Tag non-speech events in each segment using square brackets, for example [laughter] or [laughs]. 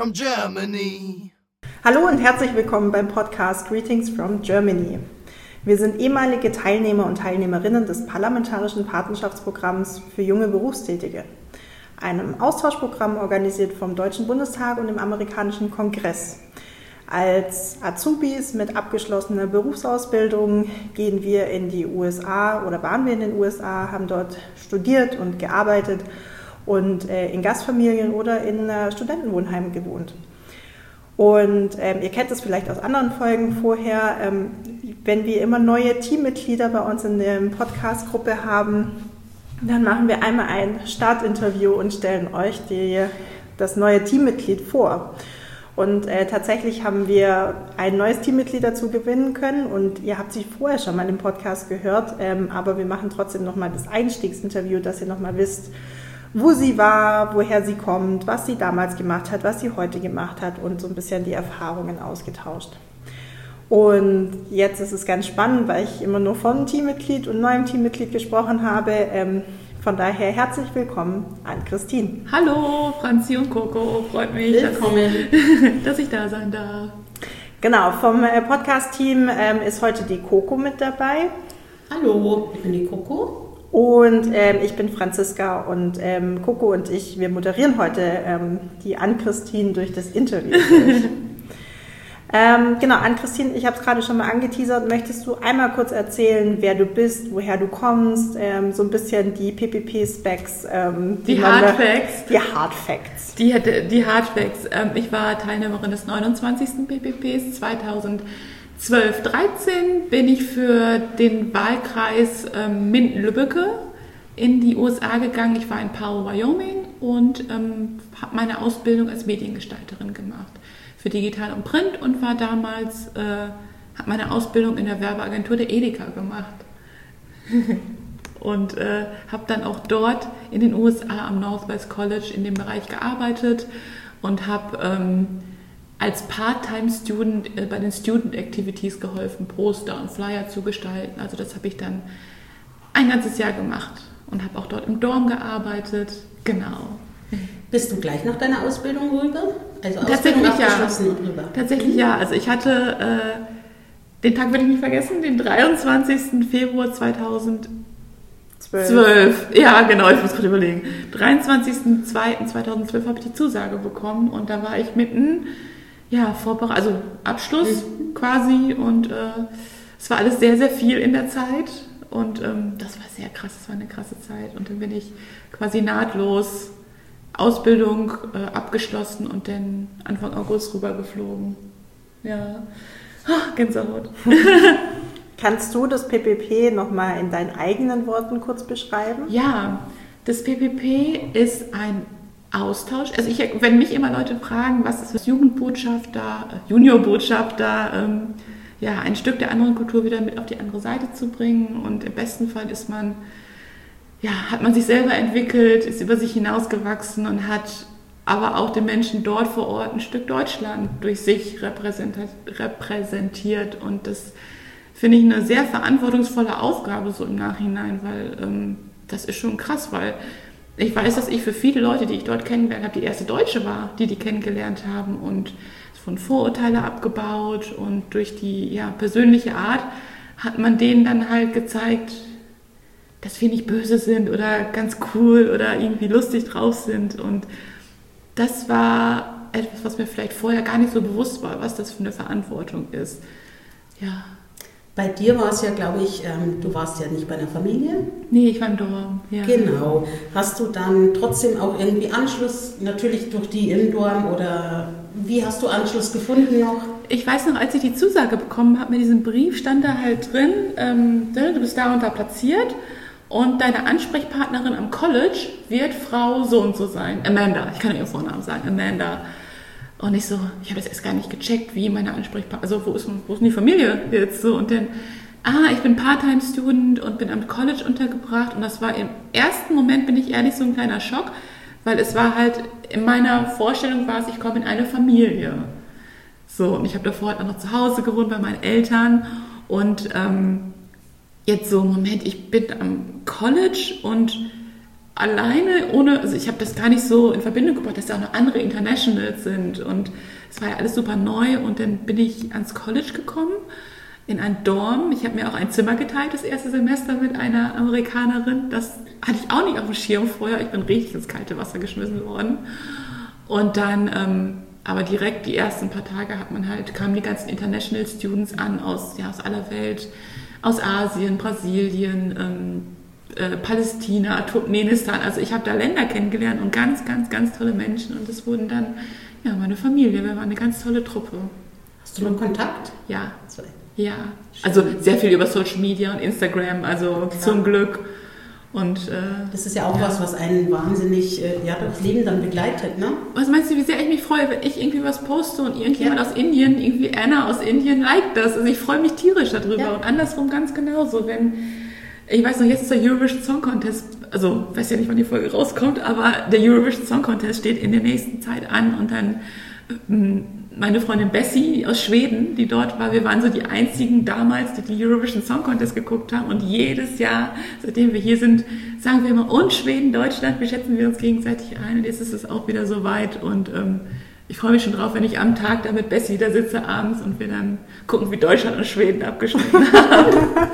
from Germany. Hallo und herzlich willkommen beim Podcast Greetings from Germany. Wir sind ehemalige Teilnehmer und Teilnehmerinnen des Parlamentarischen Patenschaftsprogramms für junge Berufstätige, einem Austauschprogramm organisiert vom Deutschen Bundestag und dem amerikanischen Kongress. Als Azubis mit abgeschlossener Berufsausbildung gehen wir in die USA oder waren wir in den USA, haben dort studiert und gearbeitet und äh, in Gastfamilien oder in äh, Studentenwohnheimen gewohnt. Und ähm, ihr kennt es vielleicht aus anderen Folgen vorher, ähm, wenn wir immer neue Teammitglieder bei uns in der Podcast-Gruppe haben, dann machen wir einmal ein Startinterview und stellen euch die, das neue Teammitglied vor. Und äh, tatsächlich haben wir ein neues Teammitglied dazu gewinnen können und ihr habt sie vorher schon mal im Podcast gehört, ähm, aber wir machen trotzdem nochmal das Einstiegsinterview, dass ihr nochmal wisst, wo sie war, woher sie kommt, was sie damals gemacht hat, was sie heute gemacht hat und so ein bisschen die Erfahrungen ausgetauscht. Und jetzt ist es ganz spannend, weil ich immer nur von Teammitglied und neuem Teammitglied gesprochen habe. Ähm, von daher herzlich willkommen an Christine. Hallo, Franzi und Coco. Freut mich, willkommen. [laughs] Dass, ich da sein darf. Genau, vom äh, Podcast-Team ähm, ist heute die Coco mit dabei. Hallo, ich bin die Coco. Und ähm, ich bin Franziska und ähm, Coco und ich, wir moderieren heute ähm, die Ann-Christine durch das Interview. [laughs] Ähm, genau, Ann-Christine, ich habe es gerade schon mal angeteasert. Möchtest du einmal kurz erzählen, wer du bist, woher du kommst, ähm, so ein bisschen die PPP-Specs? Ähm, die, die Hard Facts. Die Hard Facts. Die, die Hard Facts. Ich war Teilnehmerin des 29. PPPs 2012, 13 bin ich für den Wahlkreis ähm, Minden-Lübbecke in die USA gegangen. Ich war in Powell, Wyoming und ähm, habe meine Ausbildung als Mediengestalterin gemacht für Digital und Print und war damals, äh, habe meine Ausbildung in der Werbeagentur der Edeka gemacht. [laughs] und äh, habe dann auch dort in den USA am Northwest College in dem Bereich gearbeitet und habe ähm, als Part-Time-Student äh, bei den Student Activities geholfen, Poster und Flyer zu gestalten. Also das habe ich dann ein ganzes Jahr gemacht und habe auch dort im Dorm gearbeitet. Genau. Bist du gleich nach deiner Ausbildung rüber? Also Tatsächlich ja. Rüber. Tatsächlich ja. Also ich hatte, äh, den Tag werde ich nicht vergessen, den 23. Februar 2012. 12. Ja, genau, ich muss gerade überlegen. 23.02.2012 habe ich die Zusage bekommen und da war ich mitten, ja, Vorbereitung, also Abschluss mhm. quasi und äh, es war alles sehr, sehr viel in der Zeit und ähm, das war sehr krass, das war eine krasse Zeit und dann bin ich quasi nahtlos Ausbildung äh, abgeschlossen und dann Anfang August rübergeflogen. Ja, Ach, Gänsehaut. [laughs] Kannst du das PPP nochmal in deinen eigenen Worten kurz beschreiben? Ja, das PPP ist ein Austausch. Also ich, wenn mich immer Leute fragen, was ist das Jugendbotschafter, Juniorbotschafter, ähm, ja, ein Stück der anderen Kultur wieder mit auf die andere Seite zu bringen und im besten Fall ist man ja, hat man sich selber entwickelt, ist über sich hinausgewachsen und hat aber auch den Menschen dort vor Ort ein Stück Deutschland durch sich repräsentiert. Und das finde ich eine sehr verantwortungsvolle Aufgabe so im Nachhinein, weil ähm, das ist schon krass, weil ich weiß, dass ich für viele Leute, die ich dort kennengelernt habe, die erste Deutsche war, die die kennengelernt haben und von Vorurteile abgebaut und durch die ja, persönliche Art hat man denen dann halt gezeigt, dass wir nicht böse sind oder ganz cool oder irgendwie lustig drauf sind. Und das war etwas, was mir vielleicht vorher gar nicht so bewusst war, was das für eine Verantwortung ist. Ja. Bei dir war es ja, glaube ich, ähm, du warst ja nicht bei einer Familie. Nee, ich war im Dorm. Ja. Genau. Hast du dann trotzdem auch irgendwie Anschluss, natürlich durch die im Dorm oder wie hast du Anschluss gefunden noch? Ich weiß noch, als ich die Zusage bekommen habe, mit diesem Brief stand da halt drin, ähm, ne, du bist da und da platziert und deine Ansprechpartnerin am College wird Frau so und so sein. Amanda, ich kann ihr Vornamen sagen, Amanda. Und ich so, ich habe das erst gar nicht gecheckt, wie meine Ansprechpartnerin, also wo ist, wo ist denn die Familie jetzt so? Und dann, ah, ich bin Part-Time-Student und bin am College untergebracht. Und das war im ersten Moment, bin ich ehrlich, so ein kleiner Schock, weil es war halt, in meiner Vorstellung war es, ich komme in eine Familie. So, und ich habe davor halt auch noch zu Hause gewohnt bei meinen Eltern und ähm, jetzt so, Moment, ich bin am College und alleine, ohne, also ich habe das gar nicht so in Verbindung gebracht, dass da auch noch andere Internationals sind und es war ja alles super neu und dann bin ich ans College gekommen in ein Dorm. Ich habe mir auch ein Zimmer geteilt das erste Semester mit einer Amerikanerin. Das hatte ich auch nicht auf dem Schirm vorher. Ich bin richtig ins kalte Wasser geschmissen worden. Und dann, ähm, aber direkt die ersten paar Tage hat man halt, kamen die ganzen International Students an aus, ja, aus aller Welt, aus Asien, Brasilien, ähm, äh, Palästina, Turkmenistan. Also ich habe da Länder kennengelernt und ganz, ganz, ganz tolle Menschen. Und das wurden dann ja meine Familie. Wir waren eine ganz tolle Truppe. Hast du noch Kontakt? Ja. Ja. Also sehr viel über Social Media und Instagram, also Klar. zum Glück. Und, äh, das ist ja auch ja. was, was einen wahnsinnig äh, ja, das Leben dann begleitet, ne? Was meinst du, wie sehr ich mich freue, wenn ich irgendwie was poste und irgendjemand ja. aus Indien, irgendwie Anna aus Indien, liked das. Also ich freue mich tierisch darüber. Ja. Und andersrum ganz genauso, wenn ich weiß noch, jetzt ist der Eurovision Song Contest, also weiß ja nicht, wann die Folge rauskommt, aber der Eurovision Song Contest steht in der nächsten Zeit an und dann ähm, meine Freundin Bessie aus Schweden, die dort war, wir waren so die einzigen damals, die die Eurovision Song Contest geguckt haben und jedes Jahr, seitdem wir hier sind, sagen wir immer, und Schweden, Deutschland, wir schätzen wir uns gegenseitig ein? Und jetzt ist es auch wieder so weit und ähm, ich freue mich schon drauf, wenn ich am Tag da mit Bessie da sitze abends und wir dann gucken, wie Deutschland und Schweden abgeschnitten [laughs] haben.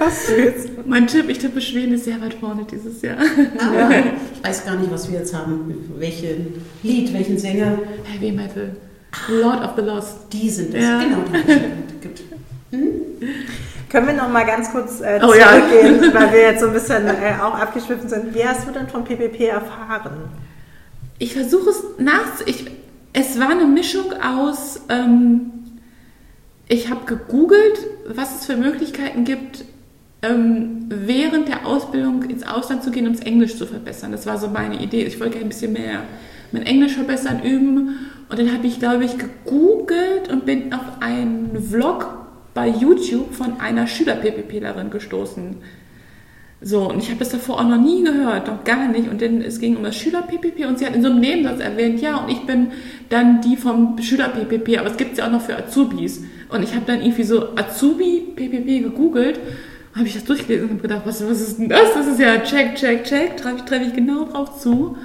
Süß. Mein Tipp, ich tippe, Schweden ist sehr weit vorne dieses Jahr. Ah, ja. Ich weiß gar nicht, was wir jetzt haben. Welchen Lied, welchen Sänger? Heavy Metal. Lord of the Lost. Die sind es. Ja. Genau, die hm? Können wir noch mal ganz kurz äh, zurückgehen, oh, ja. weil wir jetzt so ein bisschen äh, auch abgeschwiffen sind. Wie hast du denn von PPP erfahren? Ich versuche es nach... Ich, es war eine Mischung aus, ähm, ich habe gegoogelt, was es für Möglichkeiten gibt, ähm, während der Ausbildung ins Ausland zu gehen, um das Englisch zu verbessern. Das war so meine Idee. Ich wollte gerne ein bisschen mehr mein Englisch verbessern, üben. Und dann habe ich, glaube ich, gegoogelt und bin auf einen Vlog bei YouTube von einer Schüler-PPPlerin gestoßen. So, und ich habe das davor auch noch nie gehört, noch gar nicht. Und dann, es ging um das Schüler-PPP und sie hat in so einem Nebensatz erwähnt, ja, und ich bin dann die vom Schüler-PPP, aber es gibt es ja auch noch für Azubis. Und ich habe dann irgendwie so Azubi-PPP gegoogelt, habe ich das durchgelesen und habe gedacht, was, was ist denn das? Das ist ja check, check, check, treffe treff ich genau drauf zu.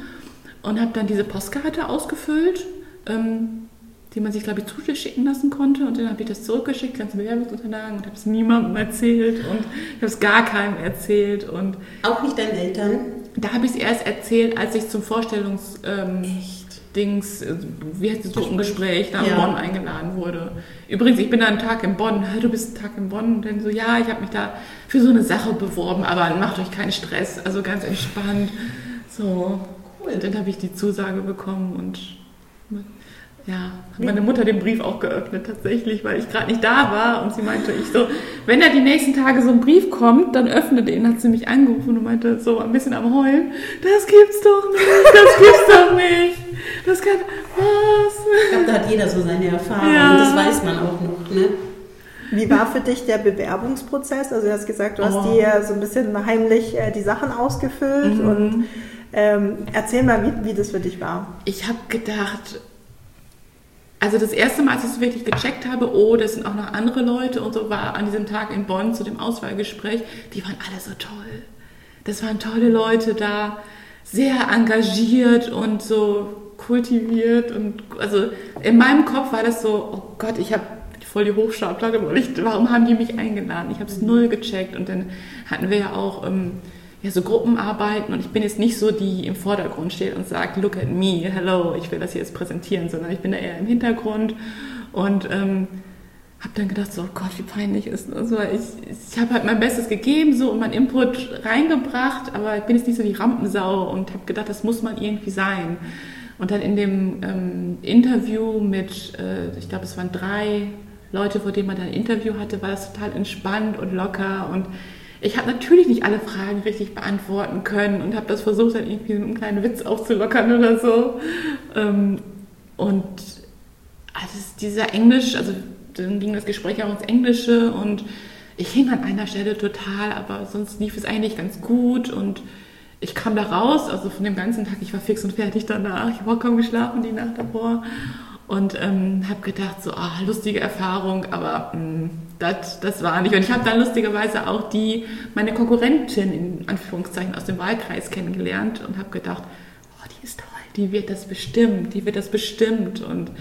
Und habe dann diese Postkarte ausgefüllt. Ähm, die man sich, glaube ich, zuschicken lassen konnte. Und dann habe ich das zurückgeschickt, ganze Bewerbungsunterlagen und habe es niemandem erzählt und ich habe es gar keinem erzählt. Und Auch nicht deinen Eltern? Da habe ich es erst erzählt, als ich zum Vorstellungs... Ähm, Dings, äh, wie heißt das Gruppengespräch, da in Bonn eingeladen wurde. Übrigens, ich bin da einen Tag in Bonn, du bist einen Tag in Bonn und dann so, ja, ich habe mich da für so eine Sache beworben, aber macht euch keinen Stress, also ganz entspannt. So, cool. Dann habe ich die Zusage bekommen und ja, hat meine Mutter den Brief auch geöffnet tatsächlich, weil ich gerade nicht da war und sie meinte, ich so, wenn da die nächsten Tage so ein Brief kommt, dann öffne den, hat sie mich angerufen und meinte so ein bisschen am Heulen, das gibt's doch nicht, das gibt's doch nicht, das kann, was? Ich glaube, da hat jeder so seine Erfahrungen, ja. das weiß man auch noch, ne? Wie war für dich der Bewerbungsprozess? Also du hast gesagt, du hast oh. dir so ein bisschen heimlich äh, die Sachen ausgefüllt mhm. und ähm, erzähl mal, wie, wie das für dich war. Ich habe gedacht, also das erste Mal, als ich es wirklich gecheckt habe, oh, das sind auch noch andere Leute und so, war an diesem Tag in Bonn zu dem Auswahlgespräch, die waren alle so toll. Das waren tolle Leute da, sehr engagiert und so kultiviert und also in meinem Kopf war das so, oh Gott, ich habe voll die Hochstapler, warum haben die mich eingeladen? Ich habe es null gecheckt und dann hatten wir ja auch ähm, ja, so Gruppenarbeiten und ich bin jetzt nicht so, die im Vordergrund steht und sagt, look at me, hello, ich will das hier jetzt präsentieren, sondern ich bin da eher im Hintergrund und ähm, habe dann gedacht, so oh Gott, wie peinlich ist das. Also ich, ich habe halt mein Bestes gegeben so und mein Input reingebracht, aber ich bin jetzt nicht so die Rampensau und habe gedacht, das muss man irgendwie sein. Und dann in dem ähm, Interview mit, äh, ich glaube, es waren drei Leute, vor denen man dann ein Interview hatte, war das total entspannt und locker und ich habe natürlich nicht alle Fragen richtig beantworten können und habe das versucht, dann irgendwie einen kleinen Witz aufzulockern oder so. Ähm, und also dieser Englisch, also dann ging das Gespräch auch ins Englische und ich hing an einer Stelle total, aber sonst lief es eigentlich ganz gut und ich kam da raus, also von dem ganzen Tag, ich war fix und fertig danach, ich habe auch kaum geschlafen die Nacht davor und ähm, habe gedacht, so, ah, lustige Erfahrung, aber mh, mm, das, das war nicht. Und ich habe dann lustigerweise auch die, meine Konkurrentin in Anführungszeichen aus dem Wahlkreis kennengelernt und habe gedacht, oh, die ist toll, die wird das bestimmt, die wird das bestimmt. Und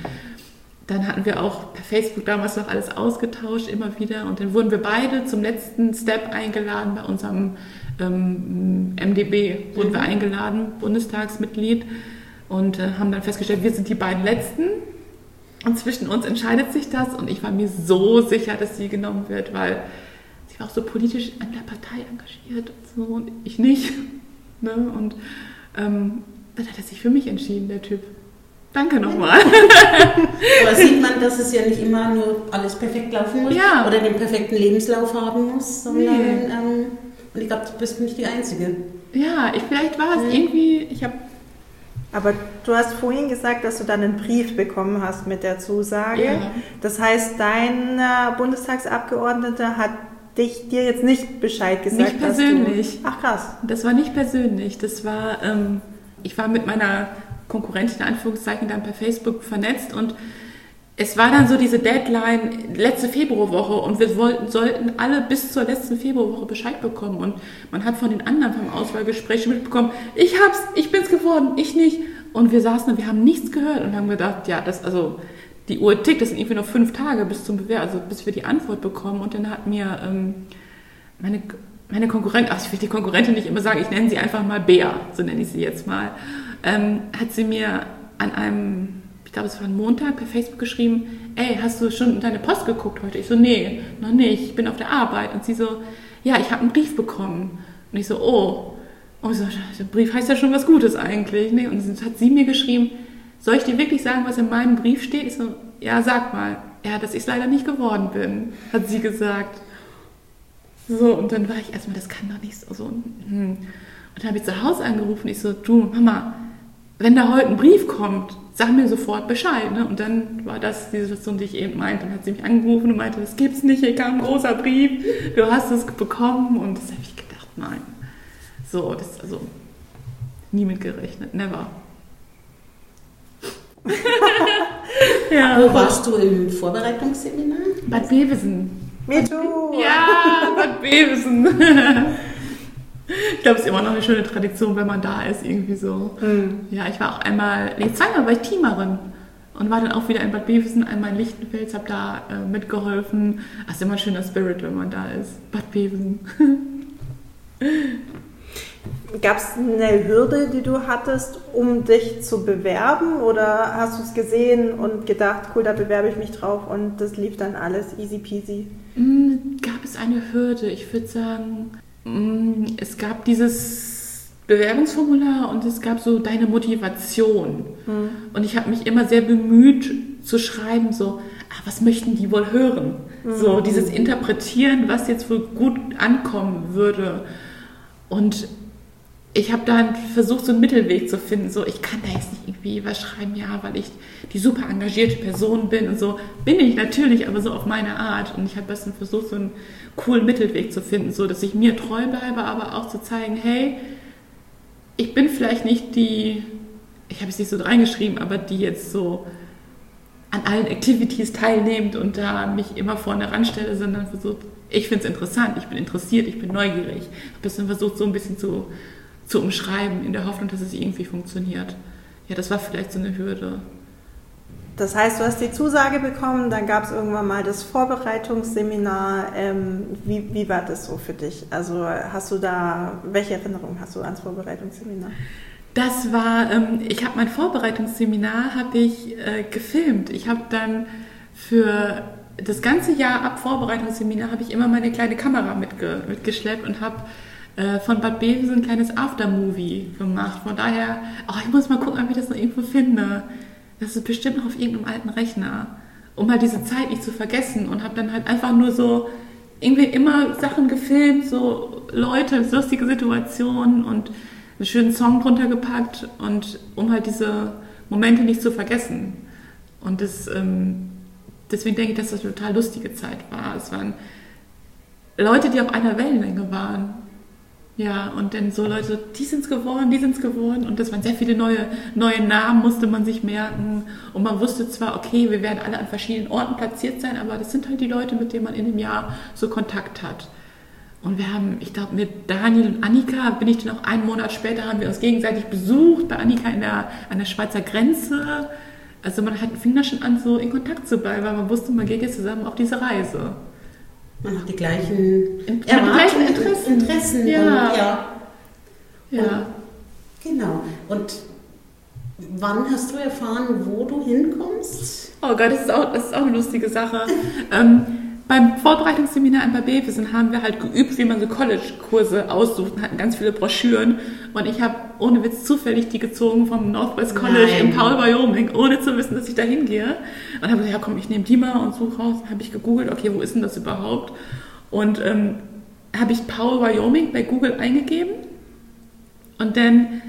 dann hatten wir auch per Facebook damals noch alles ausgetauscht, immer wieder. Und dann wurden wir beide zum letzten Step eingeladen bei unserem ähm, MDB, wurden wir mhm. eingeladen, Bundestagsmitglied. Und äh, haben dann festgestellt, wir sind die beiden Letzten. Und zwischen uns entscheidet sich das. Und ich war mir so sicher, dass sie genommen wird, weil sie war auch so politisch an der Partei engagiert und so und ich nicht. [laughs] Ne? Und ähm, dann hat er sich für mich entschieden, der Typ. Danke nochmal. [laughs] Aber sieht man, dass es ja nicht immer nur alles perfekt laufen muss ja. oder den perfekten Lebenslauf haben muss, sondern nee. ähm, und ich glaube, du bist nicht die Einzige. Ja, ich, vielleicht war es ja. irgendwie, ich habe aber du hast vorhin gesagt, dass du dann einen Brief bekommen hast mit der Zusage. Ja. Das heißt, dein äh, Bundestagsabgeordneter hat dich dir jetzt nicht Bescheid gesagt. Nicht persönlich. Du, ach krass. Das war nicht persönlich. Das war, ähm, ich war mit meiner Konkurrentin in Anführungszeichen dann per Facebook vernetzt und es war dann so diese Deadline letzte Februarwoche und wir wollten, sollten alle bis zur letzten Februarwoche Bescheid bekommen. Und man hat von den anderen vom Auswahlgespräch mitbekommen, ich hab's, ich bin's geworden, ich nicht. Und wir saßen und wir haben nichts gehört und haben gedacht, ja, das, also, die Uhr tickt, das sind irgendwie noch fünf Tage bis zum Bewehr, also bis wir die Antwort bekommen. Und dann hat mir ähm, meine, meine Konkurrentin, ach, ich will die Konkurrentin nicht immer sagen, ich nenne sie einfach mal Bea, so nenne ich sie jetzt mal, ähm, hat sie mir an einem ich glaube, es war ein Montag, per Facebook geschrieben, ey, hast du schon deine Post geguckt heute? Ich so, nee, noch nicht, ich bin auf der Arbeit. Und sie so, ja, ich habe einen Brief bekommen. Und ich so, oh. Und ich so, der Brief heißt ja schon was Gutes eigentlich. Nee. Und dann hat sie mir geschrieben, soll ich dir wirklich sagen, was in meinem Brief steht? Ich so, ja, sag mal. Ja, dass ich es leider nicht geworden bin, hat sie gesagt. So, und dann war ich erstmal, das kann doch nicht so. so hm. Und dann habe ich zu Hause angerufen. Ich so, du, Mama, wenn da heute ein Brief kommt, sag mir sofort Bescheid. Ne? Und dann war das die Situation, die ich eben meinte. Dann hat sie mich angerufen und meinte, das gibt's nicht, hier kam ein großer Brief, du hast es bekommen. Und das habe ich gedacht, nein. So, das ist also nie mit gerechnet, never. [laughs] ja. Wo warst du im Vorbereitungsseminar? Bad Bevesen. Me too. Ja, Bad Bevesen. [laughs] Ich glaube, es ist immer noch eine schöne Tradition, wenn man da ist, irgendwie so. Mhm. Ja, ich war auch einmal, nee, zweimal war ich Teamerin und war dann auch wieder in Bad Bevensen, einmal in Lichtenfels, habe da äh, mitgeholfen. Das ist immer ein schöner Spirit, wenn man da ist. Bad Bevensen. [laughs] Gab es eine Hürde, die du hattest, um dich zu bewerben? Oder hast du es gesehen und gedacht, cool, da bewerbe ich mich drauf und das lief dann alles easy peasy? Mm, gab es eine Hürde? Ich würde sagen, es gab dieses Bewerbungsformular und es gab so deine Motivation. Mhm. Und ich habe mich immer sehr bemüht zu schreiben, so, ah, was möchten die wohl hören? Mhm. So dieses Interpretieren, was jetzt wohl gut ankommen würde. Und ich habe dann versucht, so einen Mittelweg zu finden. So, ich kann da jetzt nicht irgendwie was schreiben, ja, weil ich die super engagierte Person bin und so. Bin ich natürlich, aber so auf meine Art. Und ich habe dann versucht, so einen coolen Mittelweg zu finden, so dass ich mir treu bleibe, aber auch zu zeigen, hey, ich bin vielleicht nicht die, ich habe es nicht so reingeschrieben, aber die jetzt so an allen Activities teilnehmend und da mich immer vorne ranstelle, sondern versucht, ich finde es interessant, ich bin interessiert, ich bin neugierig. Habe es dann versucht, so ein bisschen zu zu umschreiben, in der Hoffnung, dass es irgendwie funktioniert. Ja, das war vielleicht so eine Hürde. Das heißt, du hast die Zusage bekommen, dann gab es irgendwann mal das Vorbereitungsseminar. Ähm, wie, wie war das so für dich? Also hast du da, welche Erinnerung hast du ans Vorbereitungsseminar? Das war, ähm, ich habe mein Vorbereitungsseminar habe ich äh, gefilmt. Ich habe dann für das ganze Jahr ab Vorbereitungsseminar habe ich immer meine kleine Kamera mitge mitgeschleppt und habe äh, von Bad Bevensen ein kleines Aftermovie gemacht. Von daher, oh, ich muss mal gucken, ob ich das noch irgendwo finde. Das ist bestimmt noch auf irgendeinem alten Rechner. Um halt diese Zeit nicht zu vergessen und habe dann halt einfach nur so irgendwie immer Sachen gefilmt, so Leute, lustige Situationen und einen schönen Song drunter gepackt und um halt diese Momente nicht zu vergessen. Und das, ähm, deswegen denke ich, dass das eine total lustige Zeit war. Es waren Leute, die auf einer Wellenlänge waren Ja, und dann so Leute, die sind's geworden, die sind's geworden. Und das waren sehr viele neue, neue Namen, musste man sich merken. Und man wusste zwar, okay, wir werden alle an verschiedenen Orten platziert sein, aber das sind halt die Leute, mit denen man in dem Jahr so Kontakt hat. Und wir haben, ich glaube, mit Daniel und Annika bin ich dann auch einen Monat später, haben wir uns gegenseitig besucht, bei Annika in der, an der Schweizer Grenze. Also man hat, fing da schon an, so in Kontakt zu bleiben, weil man wusste, man geht jetzt zusammen auf diese Reise. Man hat die gleichen, In- man hat die gleichen Interessen. Interessen Ja. und ja. Ja. Genau. Und wann hast du erfahren, wo du hinkommst? Oh Gott, das ist auch, das ist auch eine lustige Sache. [laughs] ähm, beim Vorbereitungsseminar in Babevisen haben wir halt geübt, wie man so College-Kurse aussucht und hatten ganz viele Broschüren. Und ich habe ohne Witz zufällig die gezogen vom Northwest College Nein. in Paul, Wyoming, ohne zu wissen, dass ich da hingehe. Und habe gesagt, ja komm, ich nehme die mal und suche raus. Habe ich gegoogelt, okay, wo ist denn das überhaupt? Und ähm, habe ich Paul, Wyoming bei Google eingegeben. Und dann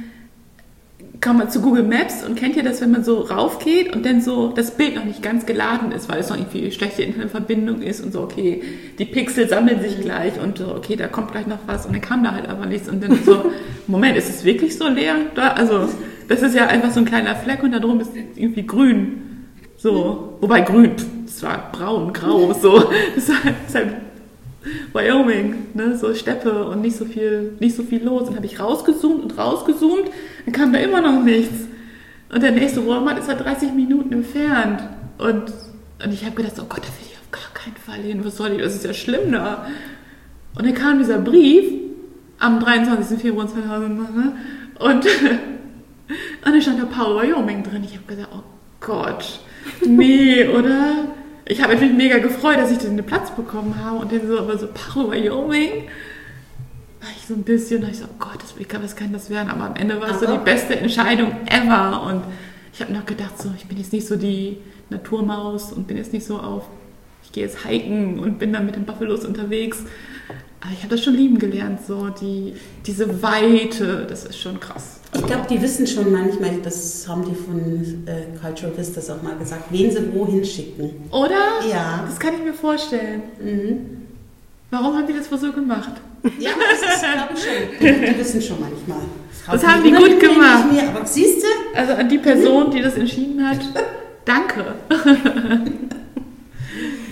kam man zu Google Maps und kennt ihr das, wenn man so raufgeht und dann so das Bild noch nicht ganz geladen ist, weil es noch irgendwie schlechte Internetverbindung ist und so, okay, die Pixel sammeln sich gleich und so, okay, da kommt gleich noch was und dann kam da halt aber nichts und dann so, [laughs] Moment, ist es wirklich so leer? Da, also, das ist ja einfach so ein kleiner Fleck und da drum ist irgendwie grün. So, wobei grün, das war braun, grau, so. [laughs] Das war, das ist halt Wyoming, ne, so Steppe und nicht so viel, nicht so viel los. Und habe ich rausgezoomt und rausgezoomt, dann kam da immer noch nichts. Und der nächste Walmart ist halt 30 Minuten entfernt. Und, und ich habe gedacht, oh Gott, da will ich auf gar keinen Fall hin. Was soll ich, das ist ja schlimm da. Und dann kam dieser Brief am 23. Februar 2000 ne? und, [laughs] und dann stand da Paul Wyoming drin. Ich habe gesagt, oh Gott, nee, oder? Ich habe mich mega gefreut, dass ich den Platz bekommen habe und dann so, aber so Paul Wyoming. War ich so ein bisschen, da ich so, oh Gott, das, was kann das werden? Aber am Ende war es so die beste Entscheidung ever. Und ich habe noch gedacht, so, ich bin jetzt nicht so die Naturmaus und bin jetzt nicht so auf, ich gehe jetzt hiken und bin dann mit den Buffalos unterwegs. Aber ich habe das schon lieben gelernt, so die, diese Weite, das ist schon krass. Ich glaube, die wissen schon manchmal, das haben die von äh, Cultural Vistas auch mal gesagt, wen sie wohin schicken. Oder? Ja. Das kann ich mir vorstellen. Mhm. Warum haben die das wohl so gemacht? Ja, das ist, glaube ich schon. Die, die wissen schon manchmal. Das haben die gut gemacht. Mehr, aber siehst du? Also an die Person, die das entschieden hat, danke. [laughs]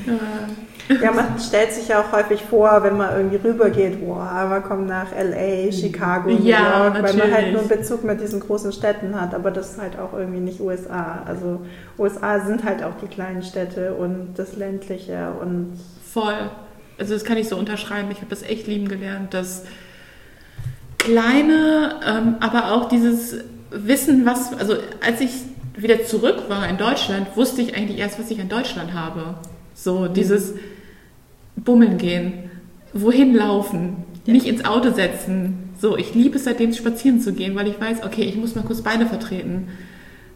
ja. [laughs] Ja, man stellt sich ja auch häufig vor, wenn man irgendwie rübergeht, boah, man kommt nach LA, Chicago, New Ja, York, weil man halt nur einen Bezug mit diesen großen Städten hat, aber das ist halt auch irgendwie nicht USA. Also USA sind halt auch die kleinen Städte und das ländliche und Voll. Also das kann ich so unterschreiben. Ich habe das echt lieben gelernt, dass kleine, ähm, aber auch dieses Wissen, was, also als ich wieder zurück war in Deutschland, wusste ich eigentlich erst, was ich in Deutschland habe. So dieses Bummeln gehen, wohin laufen, Ja. nicht ins Auto setzen. So, ich liebe es seitdem spazieren zu gehen, weil ich weiß, okay, ich muss mal kurz Beine vertreten.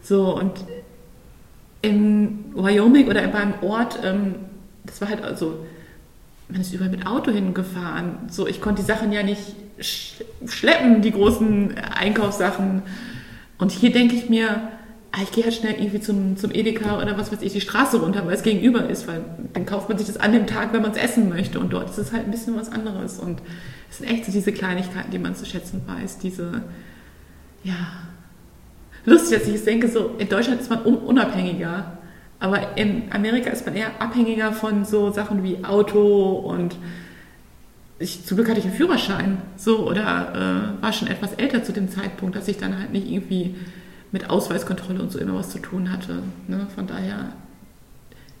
So und in Wyoming oder in meinem Ort, ähm, das war halt also, man ist überall mit Auto hingefahren. So, ich konnte die Sachen ja nicht sch schleppen, die großen Einkaufssachen. Und hier denke ich mir, ich gehe halt schnell irgendwie zum, zum Edeka oder was weiß ich, die Straße runter, weil es gegenüber ist, weil dann kauft man sich das an dem Tag, wenn man es essen möchte. Und dort ist es halt ein bisschen was anderes. Und es sind echt so diese Kleinigkeiten, die man zu schätzen weiß, diese, ja, lustig, dass ich es denke, so in Deutschland ist man un unabhängiger, aber in Amerika ist man eher abhängiger von so Sachen wie Auto und ich, zum Glück hatte ich einen Führerschein, so oder äh, war schon etwas älter zu dem Zeitpunkt, dass ich dann halt nicht irgendwie mit Ausweiskontrolle und so immer was zu tun hatte. Ne? Von daher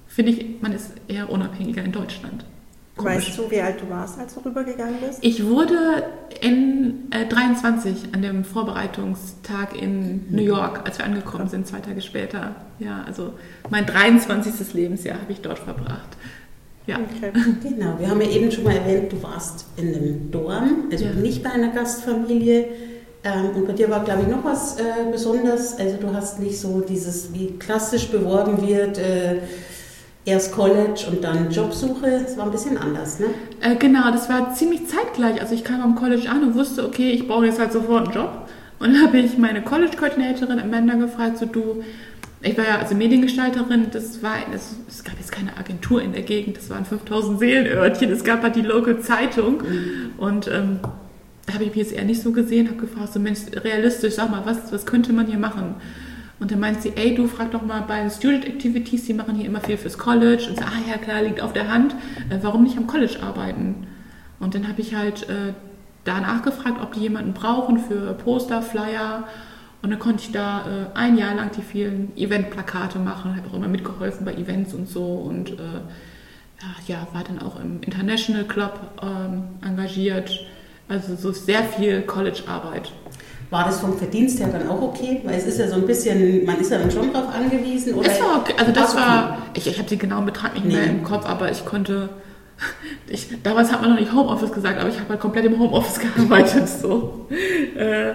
finde ich, man ist eher unabhängiger in Deutschland. Komisch. weißt du, wie alt du warst, als du rübergegangen bist? Ich wurde in äh, 23 an dem Vorbereitungstag in New York, als wir angekommen sind, zwei Tage später. Ja, also mein 23. Lebensjahr habe ich dort verbracht. Ja. Okay. [laughs] Genau, wir haben ja eben schon mal erwähnt, du warst in einem Dorm, also Ja. nicht bei einer Gastfamilie. Ähm, und bei dir war, glaube ich, noch was äh, Besonderes. Also du hast nicht so dieses, wie klassisch beworben wird, äh, erst College und dann Jobsuche. Es war ein bisschen anders, ne? Äh, genau, das war ziemlich zeitgleich. Also ich kam am College an und wusste, okay, ich brauche jetzt halt sofort einen Job. Und dann habe ich meine College-Koordinatorin Amanda gefragt, so du, ich war ja also Mediengestalterin, das war, das, es gab jetzt keine Agentur in der Gegend, das waren 5000 Seelenörtchen, es gab halt die Local Zeitung. Und ähm, habe ich jetzt eher nicht so gesehen, habe gefragt, so Mensch, realistisch, sag mal, was, was könnte man hier machen? Und dann meint sie, ey, du frag doch mal bei den Student Activities, die machen hier immer viel fürs College. Und so, ah ja, klar, liegt auf der Hand. Äh, warum nicht am College arbeiten? Und dann habe ich halt äh, danach gefragt, ob die jemanden brauchen für Poster, Flyer. Und dann konnte ich da äh, ein Jahr lang die vielen Eventplakate machen, habe auch immer mitgeholfen bei Events und so. Und äh, ja, war dann auch im International Club ähm, engagiert. Also so sehr viel College-Arbeit. War das vom Verdienst her dann auch okay? Weil es ist ja so ein bisschen, man ist ja dann schon drauf angewiesen. Oder es war okay. Also das war, ich, ich habe den genauen Betrag nicht nee. mehr im Kopf, aber ich konnte, [laughs] ich, damals hat man noch nicht Homeoffice gesagt, aber ich habe halt komplett im Homeoffice [laughs] gearbeitet. so. Äh,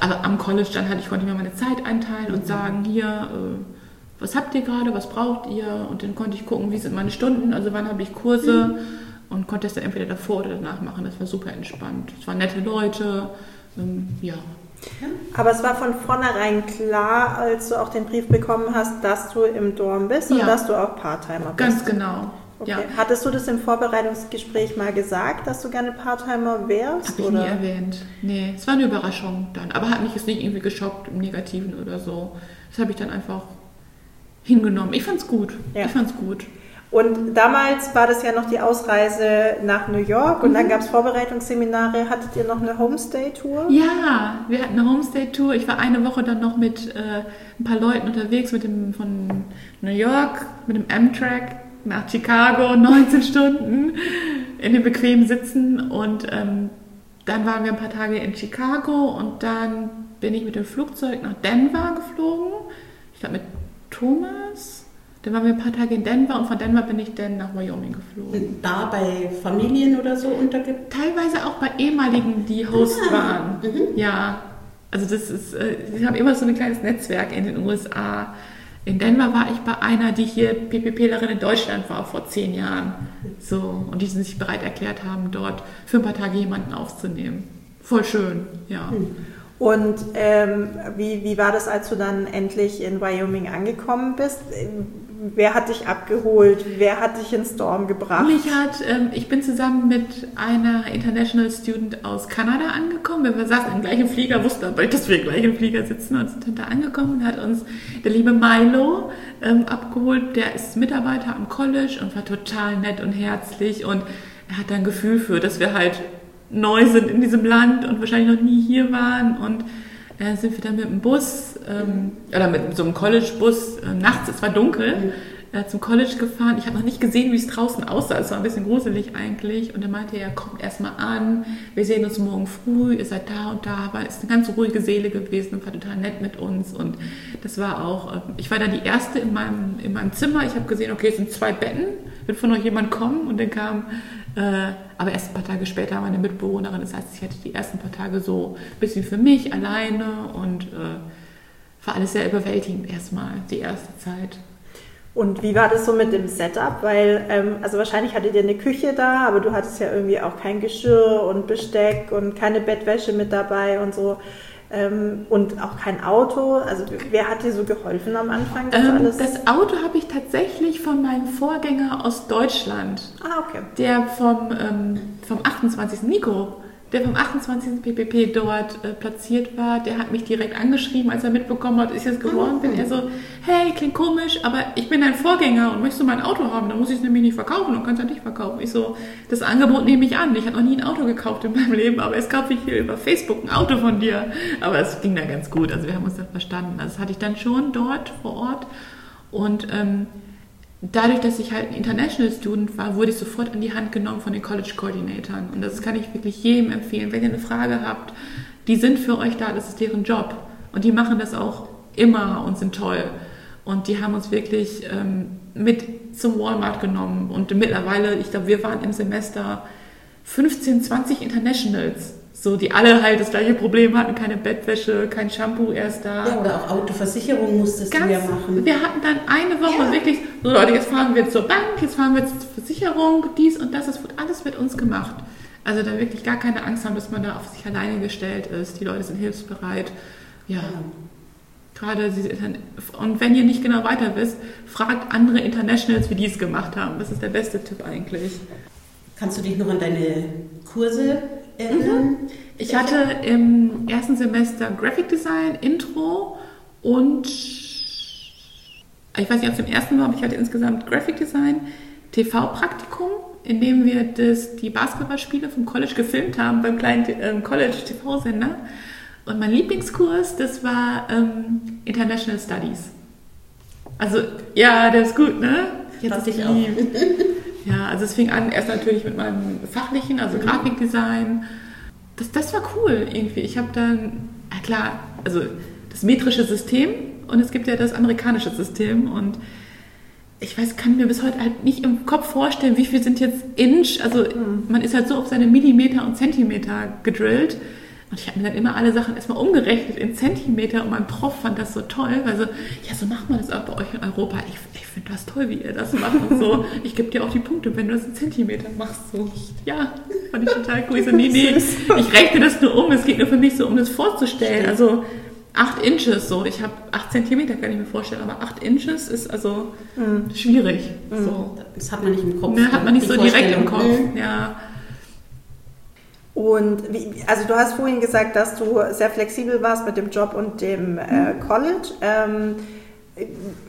aber am College dann halt, ich konnte mir meine Zeit einteilen und mhm. sagen, hier, äh, was habt ihr gerade, was braucht ihr? Und dann konnte ich gucken, wie sind meine Stunden, also wann habe ich Kurse mhm. Und konnte es dann entweder davor oder danach machen. Das war super entspannt. Es waren nette Leute, ähm, ja. Aber es war von vornherein klar, als du auch den Brief bekommen hast, dass du im Dorm bist ja. und dass du auch Partheimer bist. Ganz genau. Okay. Ja. Hattest du das im Vorbereitungsgespräch mal gesagt, dass du gerne Partheimer wärst? Habe ich oder? nie erwähnt. Nee, es war eine Überraschung dann. Aber hat mich jetzt nicht irgendwie geschockt im Negativen oder so. Das habe ich dann einfach hingenommen. Ich fand's gut. Ja. Ich fand's gut. Und damals war das ja noch die Ausreise nach New York und mhm. dann gab es Vorbereitungsseminare. Hattet ihr noch eine Homestay-Tour? Ja, wir hatten eine Homestay-Tour. Ich war eine Woche dann noch mit äh, ein paar Leuten unterwegs mit dem, von New York, mit dem Amtrak nach Chicago, [laughs] 19 Stunden in den bequemen Sitzen. Und ähm, dann waren wir ein paar Tage in Chicago und dann bin ich mit dem Flugzeug nach Denver geflogen. Ich glaube mit Thomas dann waren wir ein paar Tage in Denver und von Denver bin ich dann nach Wyoming geflogen. Da bei Familien oder so untergebracht? Teilweise auch bei ehemaligen, die Host ah, waren. Mhm. Ja, also das ist, äh, sie haben immer so ein kleines Netzwerk in den USA. In Denver war ich bei einer, die hier PPPlerin in Deutschland war vor zehn Jahren. So, und die sich bereit erklärt haben, dort für ein paar Tage jemanden aufzunehmen. Voll schön, ja. Mhm. Und ähm, wie, wie war das, als du dann endlich in Wyoming angekommen bist? Wer hat dich abgeholt? Wer hat dich ins Dorm gebracht? Mich hat, ähm, ich bin zusammen mit einer International Student aus Kanada angekommen. Wir saßen im gleichen Flieger, wussten aber, dass wir im gleichen Flieger sitzen und sind da angekommen und hat uns der liebe Milo ähm, abgeholt. Der ist Mitarbeiter am College und war total nett und herzlich und er hat ein Gefühl für, dass wir halt neu sind in diesem Land und wahrscheinlich noch nie hier waren und äh, sind wir dann mit dem Bus ähm, oder mit so einem College-Bus äh, nachts, es war dunkel, äh, zum College gefahren. Ich habe noch nicht gesehen, wie es draußen aussah. Es war ein bisschen gruselig eigentlich. Und er meinte, er kommt erstmal an, wir sehen uns morgen früh, ihr seid da und da. Aber es ist eine ganz ruhige Seele gewesen und war total nett mit uns. Und das war auch, äh, ich war dann die Erste in meinem, in meinem Zimmer. Ich habe gesehen, okay, es sind zwei Betten, wird von euch jemand kommen? Und dann kam aber erst ein paar Tage später meine Mitbewohnerin. Das heißt, ich hatte die ersten paar Tage so ein bisschen für mich alleine und äh, war alles sehr überwältigend erstmal, die erste Zeit. Und wie war das so mit dem Setup? Weil, ähm, also wahrscheinlich hattet ihr eine Küche da, aber du hattest ja irgendwie auch kein Geschirr und Besteck und keine Bettwäsche mit dabei und so ähm, und auch kein Auto. Also wer hat dir so geholfen am Anfang? Das, ähm, das Auto habe ich tatsächlich von meinem Vorgänger aus Deutschland. Ah, okay. Der vom, ähm, vom 28. Nico der vom 28. PPP dort äh, platziert war, der hat mich direkt angeschrieben, als er mitbekommen hat, ist jetzt geworden bin. Er so, hey, klingt komisch, aber ich bin dein Vorgänger und möchtest du mein Auto haben? Dann muss ich es nämlich nicht verkaufen und kannst es nicht verkaufen. Ich so, das Angebot nehme ich an. Ich habe noch nie ein Auto gekauft in meinem Leben, aber es kaufe ich hier über Facebook ein Auto von dir. Aber es ging da ganz gut. Also wir haben uns da verstanden. Also das hatte ich dann schon dort vor Ort. Und ähm, dadurch, dass ich halt ein International Student war, wurde ich sofort an die Hand genommen von den College Coordinatoren. Und das kann ich wirklich jedem empfehlen. Wenn ihr eine Frage habt, die sind für euch da, das ist deren Job. Und die machen das auch immer und sind toll. Und die haben uns wirklich ähm, mit zum Walmart genommen. Und mittlerweile, ich glaube, wir waren im Semester 15, 20 Internationals. So, die alle halt das gleiche Problem hatten, keine Bettwäsche, kein Shampoo erst da. Ja, oder auch Autoversicherung musstest Ganz, du ja machen. Wir hatten dann eine Woche ja. wirklich, so Leute, jetzt fahren wir zur Bank, jetzt fahren wir zur Versicherung, dies und das, es wird alles mit uns gemacht. Also da wirklich gar keine Angst haben, dass man da auf sich alleine gestellt ist. Die Leute sind hilfsbereit. Ja. ja. Gerade und wenn ihr nicht genau weiter wisst, fragt andere Internationals, wie die es gemacht haben. Das ist der beste Tipp eigentlich. Kannst du dich noch an deine Kurse erinnern? Ich hatte im ersten Semester Graphic Design, Intro und ich weiß nicht, ob es im ersten war, aber ich hatte insgesamt Graphic Design, TV-Praktikum, in dem wir das, die Basketballspiele vom College gefilmt haben beim kleinen äh, College TV-Sender. Und mein Lieblingskurs, das war ähm, International Studies. Also, ja, der ist gut, ne? Jetzt Das ich ist auch. [laughs] Ja, also es fing an erst natürlich mit meinem fachlichen, also Grafikdesign. Das, das war cool irgendwie. Ich habe dann, ja klar, also das metrische System und es gibt ja das amerikanische System und ich weiß, kann mir bis heute halt nicht im Kopf vorstellen, wie viel sind jetzt Inch, also man ist halt so auf seine Millimeter und Zentimeter gedrillt und ich habe mir dann immer alle Sachen erstmal umgerechnet in Zentimeter und mein Prof fand das so toll, weil so, ja, so macht man das auch bei euch in Europa. Ich, ich finde das toll, wie ihr das macht und so. Ich gebe dir auch die Punkte, wenn du das in Zentimeter machst. So, ja, fand ich total cool. Ich so, nee, nee, [laughs] ich rechne das nur um. Es geht nur für mich so, um das vorzustellen. Also 8 Inches so. Ich habe 8 Zentimeter, kann ich mir vorstellen, aber 8 Inches ist also schwierig. So. Das hat man nicht im Kopf. Ne, hat man nicht die so direkt im Kopf. Mhm. Ja. Und wie, also du hast vorhin gesagt, dass du sehr flexibel warst mit dem Job und dem äh, College. Ähm,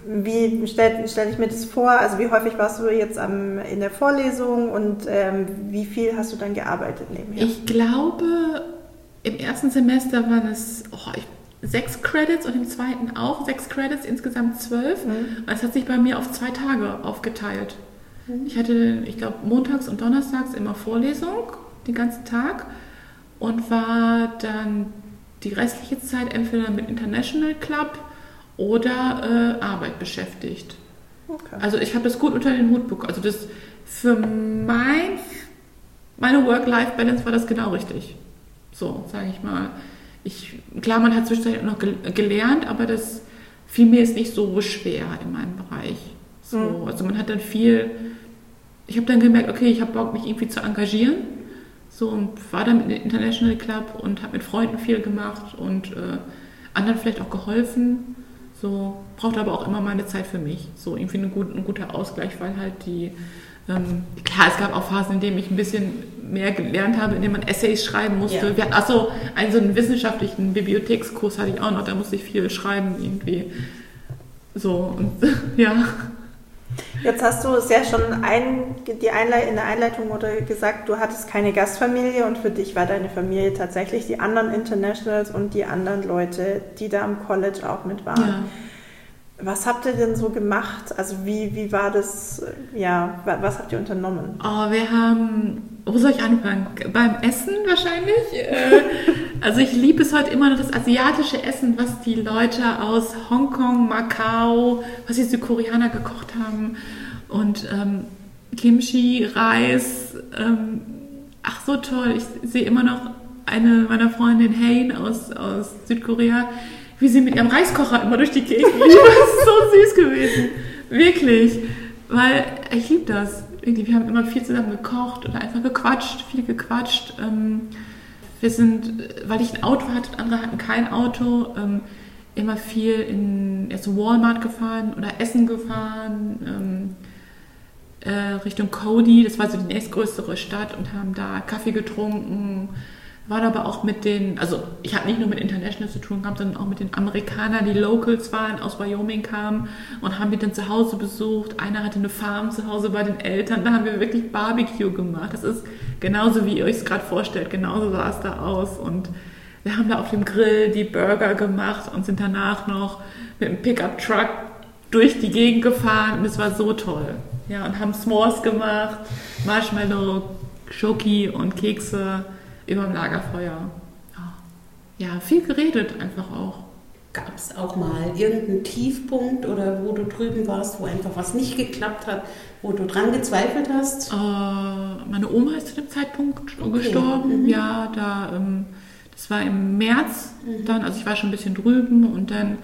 wie stelle stell ich mir das vor? Also wie häufig warst du jetzt am, in der Vorlesung und ähm, wie viel hast du dann gearbeitet nebenher? Ich glaube, im ersten Semester waren es oh, ich, sechs Credits und im zweiten auch sechs Credits, insgesamt zwölf. Und es hat sich bei mir auf zwei Tage aufgeteilt. Ich hatte, ich glaube, montags und donnerstags immer Vorlesung, den ganzen Tag. Und war dann die restliche Zeit entweder mit International Club oder äh, Arbeit beschäftigt. Okay. Also ich habe das gut unter den Hut bekommen. Also das für mein, meine Work-Life-Balance war das genau richtig. So, sage ich mal. Ich, klar, man hat zwischendurch noch gel- gelernt, aber das fiel mir jetzt nicht so schwer in meinem Bereich. So, Mhm. also man hat dann viel, ich habe dann gemerkt, okay, ich habe Bock, mich irgendwie zu engagieren. So und war dann mit dem International Club und habe mit Freunden viel gemacht und äh, anderen vielleicht auch geholfen. So, brauchte aber auch immer meine Zeit für mich. So irgendwie eine gut, ein guter Ausgleich, weil halt die, ähm, klar, es gab auch Phasen, in denen ich ein bisschen mehr gelernt habe, in denen man Essays schreiben musste. Ja. Wir hatten, achso, einen so einen wissenschaftlichen Bibliothekskurs hatte ich auch noch, da musste ich viel schreiben irgendwie. So, und [laughs] ja. Jetzt hast du es ja schon ein, die Einleit in der Einleitung oder gesagt, du hattest keine Gastfamilie und für dich war deine Familie tatsächlich die anderen Internationals und die anderen Leute, die da am College auch mit waren. ja. Was habt ihr denn so gemacht? Also wie, wie war das, ja, wa- was habt ihr unternommen? Oh, wir haben, wo soll ich anfangen? Beim Essen wahrscheinlich. Äh, [laughs] also ich liebe es heute immer noch das asiatische Essen, was die Leute aus Hongkong, Macau, was die Südkoreaner gekocht haben. Und ähm, Kimchi, Reis. Ähm, ach so toll. Ich sehe immer noch eine meiner Freundin Hein aus, aus Südkorea, wie sie mit ihrem Reiskocher immer durch die Gegend [laughs] lief. Das ist so süß gewesen. Wirklich. Weil ich liebe das. Irgendwie, wir haben immer viel zusammen gekocht oder einfach gequatscht, viel gequatscht. Ähm, wir sind, weil ich ein Auto hatte und andere hatten kein Auto, ähm, immer viel in erst Walmart gefahren oder Essen gefahren, ähm, äh, Richtung Cody, das war so die nächstgrößere Stadt und haben da Kaffee getrunken, waren aber auch mit den, also ich habe nicht nur mit International zu tun gehabt, sondern auch mit den Amerikanern, die Locals waren, aus Wyoming kamen und haben die dann zu Hause besucht. Einer hatte eine Farm zu Hause bei den Eltern, da haben wir wirklich Barbecue gemacht. Das ist genauso, wie ihr euch es gerade vorstellt, genauso sah es da aus und wir haben da auf dem Grill die Burger gemacht und sind danach noch mit einem Pickup-Truck durch die Gegend gefahren und es war so toll. Ja, und haben S'mores gemacht, Marshmallow, Schoki und Kekse über dem Lagerfeuer. Ja, viel geredet einfach auch. Gab es auch mal irgendeinen Tiefpunkt oder wo du drüben warst, wo einfach was nicht geklappt hat, wo du dran gezweifelt hast? Äh, meine Oma ist zu dem Zeitpunkt Okay. gestorben. Mhm. Ja, da, ähm, das war im März dann, also ich war schon ein bisschen drüben und dann,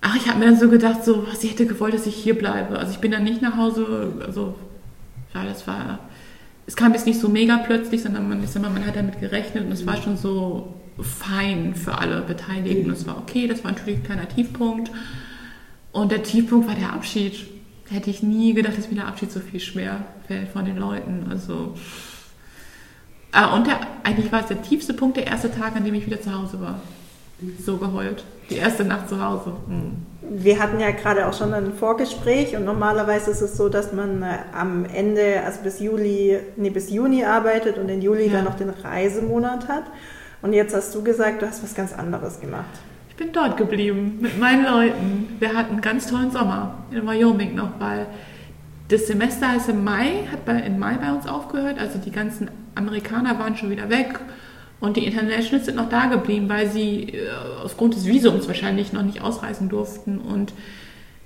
ach, ich habe mir dann so gedacht, so, sie hätte gewollt, dass ich hier bleibe. Also ich bin dann nicht nach Hause, also, ja, das war, es kam jetzt nicht so mega plötzlich, sondern man, ich sag mal, man hat damit gerechnet und es war schon so fein für alle Beteiligten. Es war okay, das war natürlich ein kleiner Tiefpunkt. Und der Tiefpunkt war der Abschied. Hätte ich nie gedacht, dass mir der Abschied so viel schwer fällt von den Leuten. Also Ah, und der, eigentlich war es der tiefste Punkt der erste Tag, an dem ich wieder zu Hause war. So geheult. Die erste Nacht zu Hause. Mhm. Wir hatten ja gerade auch schon ein Vorgespräch und normalerweise ist es so, dass man äh, am Ende, also bis Juli, nee, bis Juni arbeitet und in Juli Ja. dann noch den Reisemonat hat. Und jetzt hast du gesagt, du hast was ganz anderes gemacht. Ich bin dort geblieben mit meinen Leuten. Wir hatten einen ganz tollen Sommer in Wyoming noch, weil das Semester ist im Mai, hat bei, im Mai bei uns aufgehört. Also die ganzen Amerikaner waren schon wieder weg und die Internationals sind noch da geblieben, weil sie äh, aufgrund des Visums wahrscheinlich noch nicht ausreisen durften. Und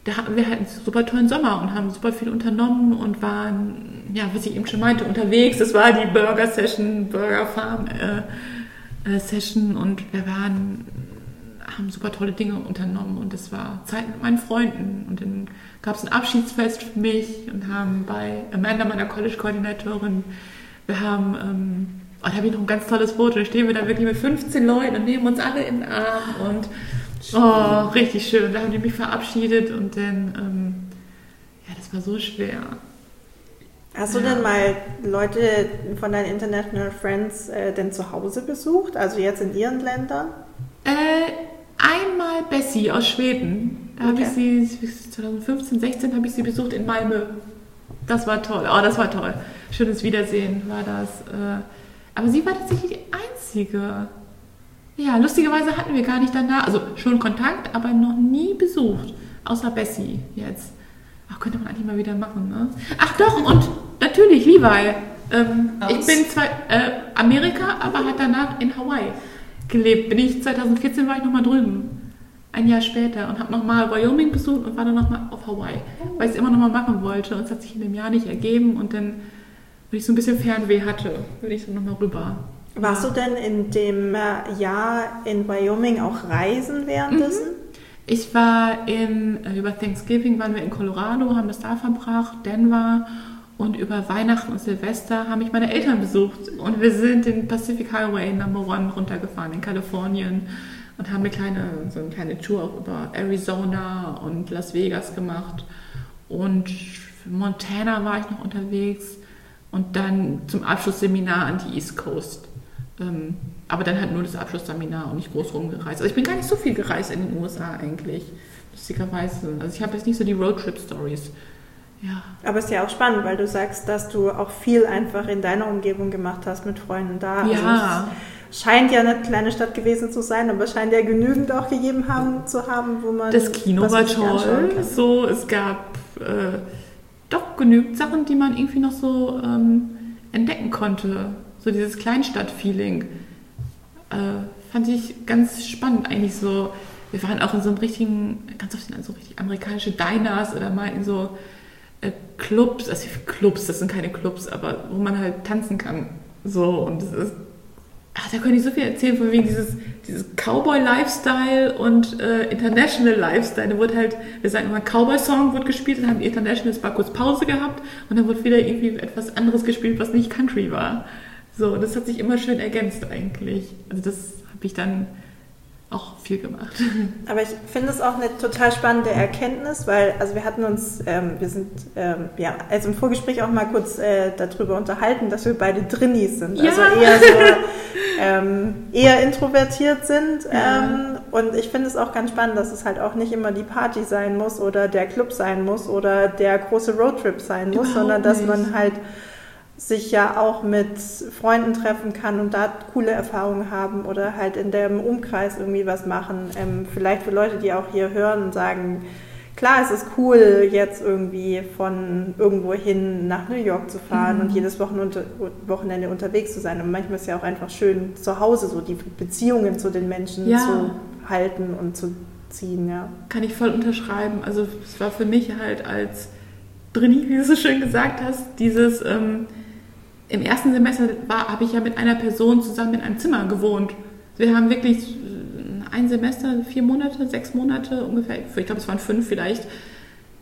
da hatten wir halt einen super tollen Sommer und haben super viel unternommen und waren, ja, was ich eben schon meinte, unterwegs. Das war die Burger Session, Burger Farm äh, äh, Session und wir waren haben super tolle Dinge unternommen und es war Zeit mit meinen Freunden. Und dann gab es ein Abschiedsfest für mich und haben bei Amanda, meiner College-Koordinatorin, wir haben, ähm, oh, da habe ich noch ein ganz tolles Foto, da stehen wir da wirklich mit 15 Leuten und nehmen uns alle in den Arm und oh, richtig schön. Da haben die mich verabschiedet und dann, ähm, ja, das war so schwer. Hast du Ja. denn mal Leute von deinen International Friends äh, denn zu Hause besucht? Also jetzt in ihren Ländern? Äh, einmal Bessie aus Schweden. Da habe ich Okay. sie, 2015, 16 habe ich sie besucht in Malmö. Das war toll. Oh, das war toll. Schönes Wiedersehen war das. Äh, aber sie war tatsächlich die einzige. Ja, lustigerweise hatten wir gar nicht danach, also schon Kontakt, aber noch nie besucht. Außer Bessie jetzt. Ach, könnte man eigentlich mal wieder machen, ne? Ach doch, und natürlich Levi. Ähm, ich bin zwar äh, Amerika, aber hat danach in Hawaii gelebt. Bin ich 2014 war ich nochmal drüben. Ein Jahr später und habe nochmal Wyoming besucht und war dann nochmal auf Hawaii, weil ich es immer nochmal machen wollte und es hat sich in dem Jahr nicht ergeben und dann, wenn ich so ein bisschen Fernweh hatte, würde ich so nochmal rüber. Warst ja. du denn in dem äh, Jahr in Wyoming auch reisen währenddessen? Ich war in, äh, über Thanksgiving waren wir in Colorado, haben das da verbracht, Denver und über Weihnachten und Silvester haben mich meine Eltern besucht und wir sind den Pacific Highway Number One runtergefahren in Kalifornien und haben eine kleine, so eine kleine Tour auch über Arizona und Las Vegas gemacht und Montana war ich noch unterwegs und dann zum Abschlussseminar an die East Coast. Ähm, aber dann halt nur das Abschlussseminar und nicht groß rumgereist. Also ich bin gar nicht so viel gereist in den USA eigentlich, lustigerweise. Also ich habe jetzt nicht so die Roadtrip-Stories. Ja. Aber ist ja auch spannend, weil du sagst, dass du auch viel einfach in deiner Umgebung gemacht hast mit Freunden da. Ja. Also es scheint ja eine kleine Stadt gewesen zu sein, aber es scheint ja genügend auch gegeben haben, zu haben, wo man Das Kino was war toll. So, es gab äh, doch genügend Sachen, die man irgendwie noch so ähm, entdecken konnte. So dieses Kleinstadt-Feeling. Äh, fand ich ganz spannend eigentlich so. Wir waren auch in so einem richtigen, ganz oft in so richtig amerikanische Diners oder mal in so äh, Clubs, also Clubs, das sind keine Clubs, aber wo man halt tanzen kann. So und das ist Ach, da könnte ich so viel erzählen von wegen dieses, dieses Cowboy-Lifestyle und äh, International Lifestyle. Da wurde halt, wir sagen immer, Cowboy-Song wurde gespielt, dann haben die Internationals mal kurz Pause gehabt und dann wurde wieder irgendwie etwas anderes gespielt, was nicht Country war. So, das hat sich immer schön ergänzt eigentlich. Also das habe ich dann auch viel gemacht. [laughs] Aber ich finde es auch eine total spannende Erkenntnis, weil also wir hatten uns, ähm, wir sind ähm, ja also im Vorgespräch auch mal kurz äh, darüber unterhalten, dass wir beide Drinnies sind, Ja. also eher so ähm, eher introvertiert sind. Ja. Ähm, und ich finde es auch ganz spannend, dass es halt auch nicht immer die Party sein muss oder der Club sein muss oder der große Roadtrip sein muss, Überhaupt sondern dass nicht. man halt sich ja auch mit Freunden treffen kann und da coole Erfahrungen haben oder halt in dem Umkreis irgendwie was machen. Ähm, vielleicht für Leute, die auch hier hören und sagen, klar, es ist cool, jetzt irgendwie von irgendwo hin nach New York zu fahren Mhm. und jedes Wochenende, Wochenende unterwegs zu sein. Und manchmal ist es ja auch einfach schön, zu Hause so die Beziehungen zu den Menschen Ja. zu halten und zu ziehen, ja. Kann ich voll unterschreiben. Also es war für mich halt als Drini, wie du so schön gesagt hast, dieses ähm, im ersten Semester habe ich ja mit einer Person zusammen in einem Zimmer gewohnt. Wir haben wirklich äh, ein Semester, vier Monate, sechs Monate ungefähr, ich glaube es waren fünf vielleicht,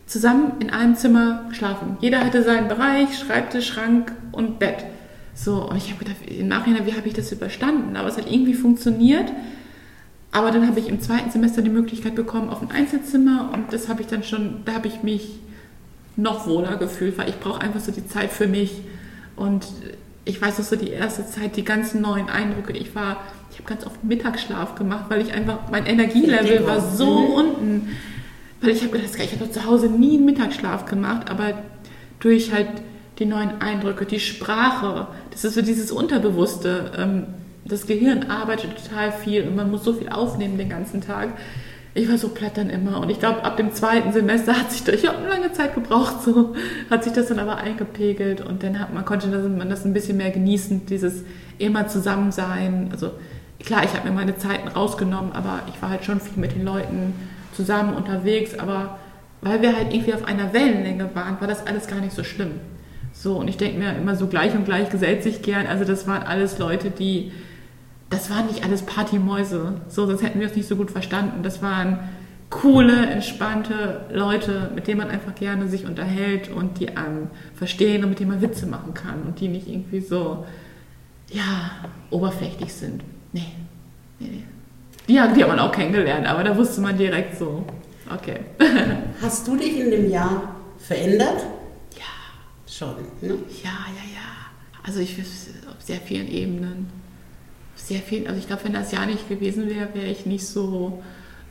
zusammen in einem Zimmer geschlafen. Jeder hatte seinen Bereich, Schreibtisch, Schrank und Bett. So, und ich habe gedacht, im Nachhinein, wie habe ich das überstanden? Aber es hat irgendwie funktioniert. Aber dann habe ich im zweiten Semester die Möglichkeit bekommen auf ein Einzelzimmer und das habe ich dann schon, da habe ich mich noch wohler gefühlt, weil ich brauche einfach so die Zeit für mich. Und ich weiß noch so die erste Zeit, die ganzen neuen Eindrücke. Ich war, ich habe ganz oft Mittagsschlaf gemacht, weil ich einfach, mein Energielevel war so mhm. unten. Weil ich habe gedacht, ich habe zu Hause nie einen Mittagsschlaf gemacht, aber durch halt die neuen Eindrücke, die Sprache, das ist so dieses Unterbewusste. Ähm, das Gehirn arbeitet total viel und man muss so viel aufnehmen den ganzen Tag. Ich war so platt dann immer und ich glaube, ab dem zweiten Semester hat sich das, ich habe eine lange Zeit gebraucht, so hat sich das dann aber eingepegelt und dann hat man konnte das, man das ein bisschen mehr genießen, dieses immer zusammen sein. Also klar, ich habe mir meine Zeiten rausgenommen, aber ich war halt schon viel mit den Leuten zusammen unterwegs, aber weil wir halt irgendwie auf einer Wellenlänge waren, war das alles gar nicht so schlimm. So, und ich denke mir immer so gleich und gleich gesellt sich gern. Also das waren alles Leute, die, das waren nicht alles Partymäuse. So, sonst hätten wir es nicht so gut verstanden. Das waren coole, entspannte Leute, mit denen man einfach gerne sich unterhält und die einem verstehen und mit denen man Witze machen kann und die nicht irgendwie so, ja, oberflächlich sind. Nee, nee, nee. Die, die hat man auch kennengelernt, aber da wusste man direkt so, okay. [laughs] Hast du dich in dem Jahr verändert? schon. Ne? Ja, ja, ja. Also ich auf sehr vielen Ebenen. Sehr vielen, also ich glaube, wenn das Jahr nicht gewesen wäre, wäre ich nicht so.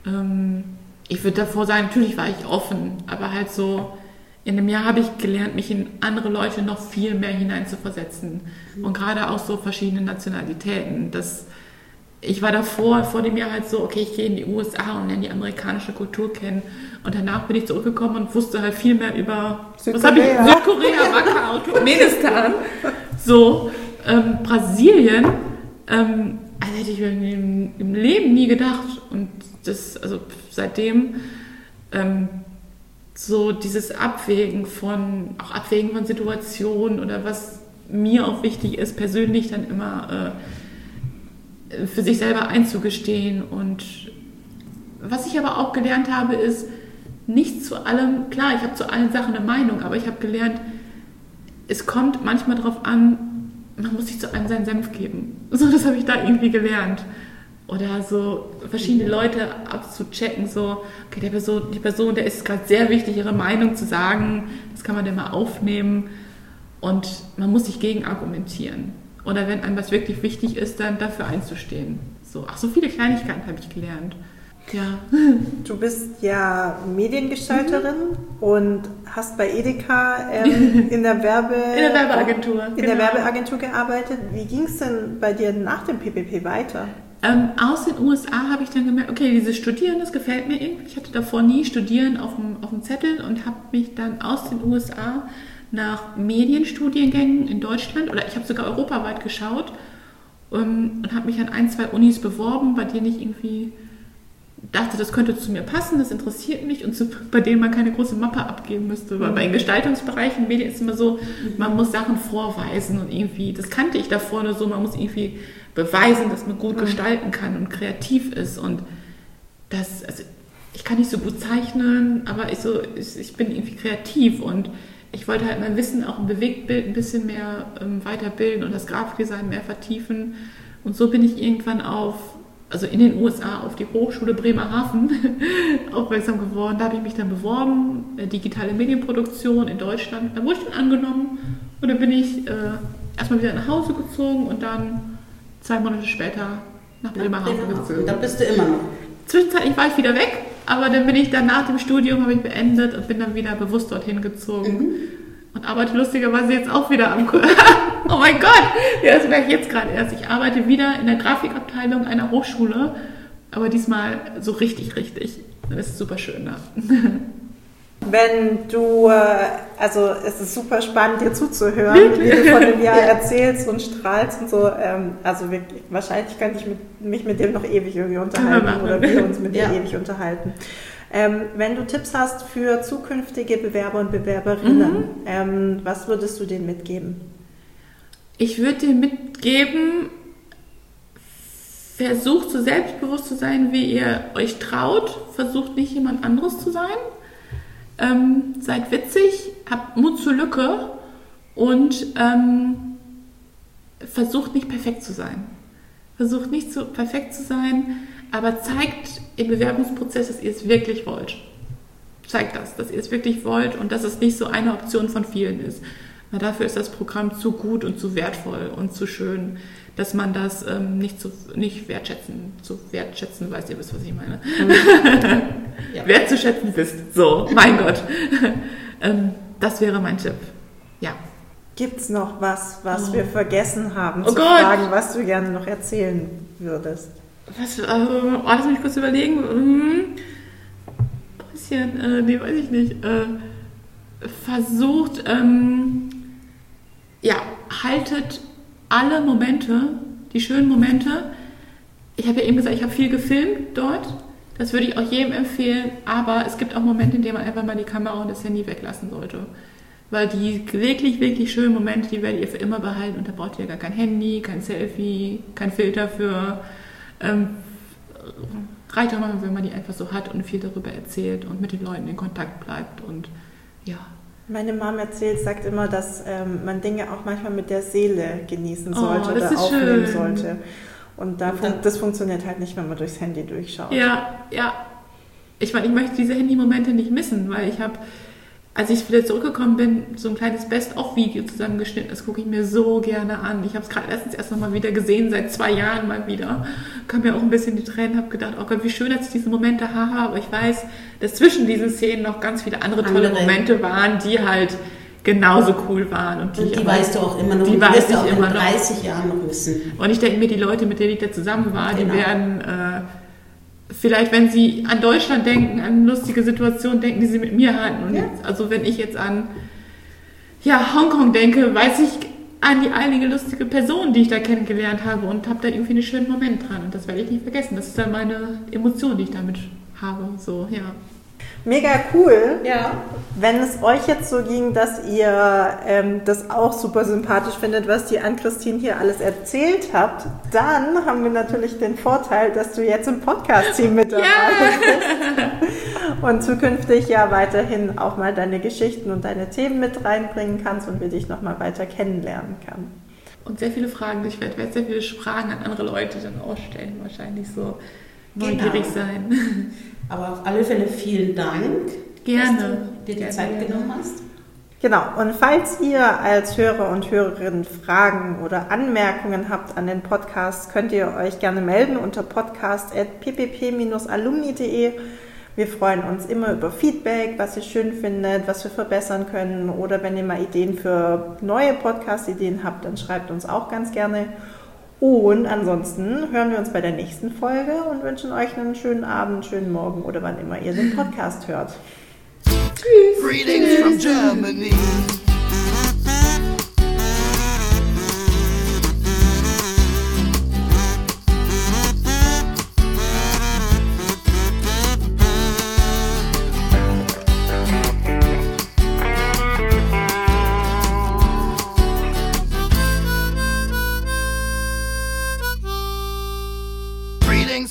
Ähm, ich würde davor sagen, natürlich war ich offen, aber halt so, in dem Jahr habe ich gelernt, mich in andere Leute noch viel mehr hineinzuversetzen. Mhm. Und gerade auch so verschiedene Nationalitäten. Das, ich war davor, vor dem Jahr halt so, okay, ich gehe in die USA und lerne die amerikanische Kultur kennen. Und danach bin ich zurückgekommen und wusste halt viel mehr über Südkorea, was habe ich? Südkorea, Macau, Turkmenistan, so ähm, Brasilien. Ähm, also hätte ich im, im, Leben nie gedacht. Und das, also seitdem ähm, so dieses Abwägen von, auch Abwägen von Situationen oder was mir auch wichtig ist, persönlich dann immer äh, für sich selber einzugestehen. Und was ich aber auch gelernt habe, ist, nicht zu allem, klar, ich habe zu allen Sachen eine Meinung, aber ich habe gelernt, es kommt manchmal darauf an, man muss sich zu allem seinen Senf geben. [laughs] So, das habe ich da irgendwie gelernt. Oder so verschiedene Leute abzuchecken, so, okay, der Person, die Person, der ist gerade sehr wichtig, ihre Meinung zu sagen, das kann man dann mal aufnehmen und man muss sich gegen argumentieren. Oder wenn einem was wirklich wichtig ist, dann dafür einzustehen. So, ach, so viele Kleinigkeiten habe ich gelernt. Ja. [laughs] Du bist ja Mediengestalterin mhm. und hast bei Edeka ähm, [laughs] in, der Werbe, in der Werbeagentur, in genau. der Werbeagentur gearbeitet. Wie ging es denn bei dir nach dem PPP weiter? Ähm, aus den USA habe ich dann gemerkt, okay, dieses Studieren, das gefällt mir irgendwie. Ich hatte davor nie Studieren auf dem, auf dem Zettel und habe mich dann aus den USA nach Medienstudiengängen in Deutschland oder ich habe sogar europaweit geschaut ähm, und habe mich an ein, zwei Unis beworben, bei denen ich irgendwie dachte, das könnte zu mir passen, das interessiert mich und zu, bei denen man keine große Mappe abgeben müsste. Weil bei den Gestaltungsbereichen, Medien ist immer so, man muss Sachen vorweisen und irgendwie, das kannte ich davor nur so, man muss irgendwie beweisen, dass man gut gestalten kann und kreativ ist und das, also ich kann nicht so gut zeichnen, aber ich, so, ich, ich bin irgendwie kreativ und ich wollte halt mein Wissen auch im Bewegtbild ein bisschen mehr ähm, weiterbilden und das Grafikdesign mehr vertiefen. Und so bin ich irgendwann auf also in den USA auf die Hochschule Bremerhaven [laughs] aufmerksam geworden. Da habe ich mich dann beworben, äh, digitale Medienproduktion in Deutschland. Da wurde ich dann angenommen und dann bin ich äh, erstmal wieder nach Hause gezogen und dann zwei Monate später nach Bremerhaven gezogen. Da bist du immer noch. Zwischenzeitlich war ich wieder weg, aber dann bin ich dann nach dem Studium habe ich beendet und bin dann wieder bewusst dorthin gezogen. Mhm und arbeite lustigerweise jetzt auch wieder am. [laughs] oh mein Gott, ja, das merke ich jetzt gerade erst. Ich arbeite wieder in der Grafikabteilung einer Hochschule, aber diesmal so richtig, richtig. Das ist super schön da. [laughs] Wenn du, äh, also es ist super spannend, dir zuzuhören, wie du [laughs] von dem Jahr erzählst und strahlst und so. Ähm, also wirklich, wahrscheinlich könnte ich mich mit dir noch ewig irgendwie unterhalten oder wir uns mit dir ja. ewig unterhalten. Ähm, wenn du Tipps hast für zukünftige Bewerber und Bewerberinnen, mhm. ähm, was würdest du denen mitgeben? Ich würde dir mitgeben, versucht so selbstbewusst zu sein, wie ihr euch traut. Versucht nicht jemand anderes zu sein. Ähm, seid witzig, habt Mut zur Lücke und ähm, versucht nicht perfekt zu sein. Versucht nicht so perfekt zu sein aber zeigt im Bewerbungsprozess, dass ihr es wirklich wollt. Zeigt das, dass ihr es wirklich wollt und dass es nicht so eine Option von vielen ist. Weil dafür ist das Programm zu gut und zu wertvoll und zu schön, dass man das ähm, nicht, zu, nicht wertschätzen, zu wertschätzen, weißt ihr, wisst, was ich meine. [laughs] ja. Wertzuschätzen wisst. So, mein Gott. [laughs] ähm, das wäre mein Tipp. Ja. Gibt es noch was, was oh. wir vergessen haben oh zu Gott. fragen, was du gerne noch erzählen würdest? Was, äh, oh, lass mich kurz überlegen. Hm. Bisschen, äh, nee, weiß ich nicht. Äh, versucht, ähm, ja, haltet alle Momente, die schönen Momente. Ich habe ja eben gesagt, ich habe viel gefilmt dort. Das würde ich auch jedem empfehlen. Aber es gibt auch Momente, in denen man einfach mal die Kamera und das Handy weglassen sollte. Weil die wirklich, wirklich schönen Momente, die werdet ihr für immer behalten. Und da braucht ihr gar kein Handy, kein Selfie, kein Filter für. Ähm, reicht auch mal, wenn man die einfach so hat und viel darüber erzählt und mit den Leuten in Kontakt bleibt. Und ja, meine Mom erzählt, sagt immer, dass ähm, man Dinge auch manchmal mit der Seele genießen oh, sollte oh, oder aufnehmen schön. sollte. Und da fun das funktioniert halt nicht, wenn man durchs Handy durchschaut. Ja, ja. Ich meine, ich möchte diese Handymomente nicht missen, weil ich habe als ich wieder zurückgekommen bin, so ein kleines Best-of-Video zusammengeschnitten. Das gucke ich mir so gerne an. Ich habe es gerade letztens erst nochmal wieder gesehen, seit zwei Jahren mal wieder. Kam mir auch ein bisschen die Tränen, habe gedacht, oh Gott, wie schön, dass ich diese Momente habe. Aber ich weiß, dass zwischen diesen Szenen noch ganz viele andere tolle andere. Momente waren, die halt genauso cool waren. Und die, und die weißt du auch immer noch. Die weiß ich auch immer in 30 noch. Jahren noch wissen. Und ich denke mir, die Leute, mit denen ich da zusammen war, genau. die werden... Äh, vielleicht, wenn Sie an Deutschland denken, an lustige Situationen denken, die Sie mit mir hatten. Und ja. jetzt, also wenn ich jetzt an ja, Hongkong denke, weiß ich an die einige lustige Person, die ich da kennengelernt habe und habe da irgendwie einen schönen Moment dran. Und das werde ich nicht vergessen. Das ist dann meine Emotion, die ich damit habe. So, ja. Mega cool. Ja. Wenn es euch jetzt so ging, dass ihr ähm, das auch super sympathisch findet, was die Ann-Christine hier alles erzählt habt, dann haben wir natürlich den Vorteil, dass du jetzt im Podcast-Team mit dabei ja. bist und zukünftig ja weiterhin auch mal deine Geschichten und deine Themen mit reinbringen kannst und wir dich nochmal weiter kennenlernen kann. Und sehr viele Fragen, ich werde, werde sehr viele Fragen an andere Leute dann ausstellen, wahrscheinlich so neugierig genau. sein. Aber auf alle Fälle vielen Dank, gerne. dass du dir die gerne, Zeit genommen hast. Genau, und falls ihr als Hörer und Hörerinnen Fragen oder Anmerkungen habt an den Podcast, könnt ihr euch gerne melden unter podcast.ppp-alumni.de. Wir freuen uns immer über Feedback, was ihr schön findet, was wir verbessern können oder wenn ihr mal Ideen für neue Podcast-Ideen habt, dann schreibt uns auch ganz gerne. Und ansonsten hören wir uns bei der nächsten Folge und wünschen euch einen schönen Abend, schönen Morgen oder wann immer ihr den Podcast hört. Tschüss. Greetings from Germany.